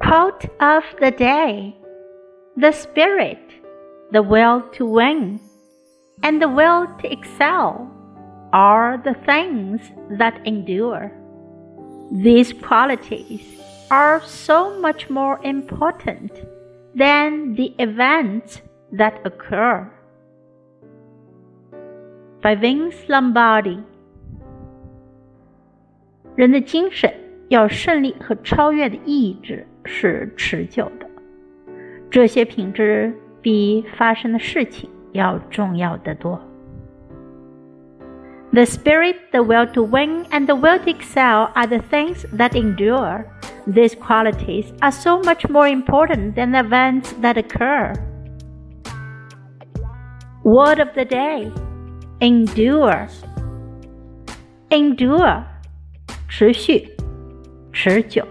Quote of the day The spirit, the will to win, and the will to excel are the things that endure. These qualities are so much more important than the events that occur. By Vince Lombardi. 人的精神 要胜利和超越的意志是持久的，这些品质比发生的事情要重要得多。The spirit, the will to win, and the will to excel are the things that endure. These qualities are so much more important than the events that occur. Word of the day endure. Endure 持续、 持久。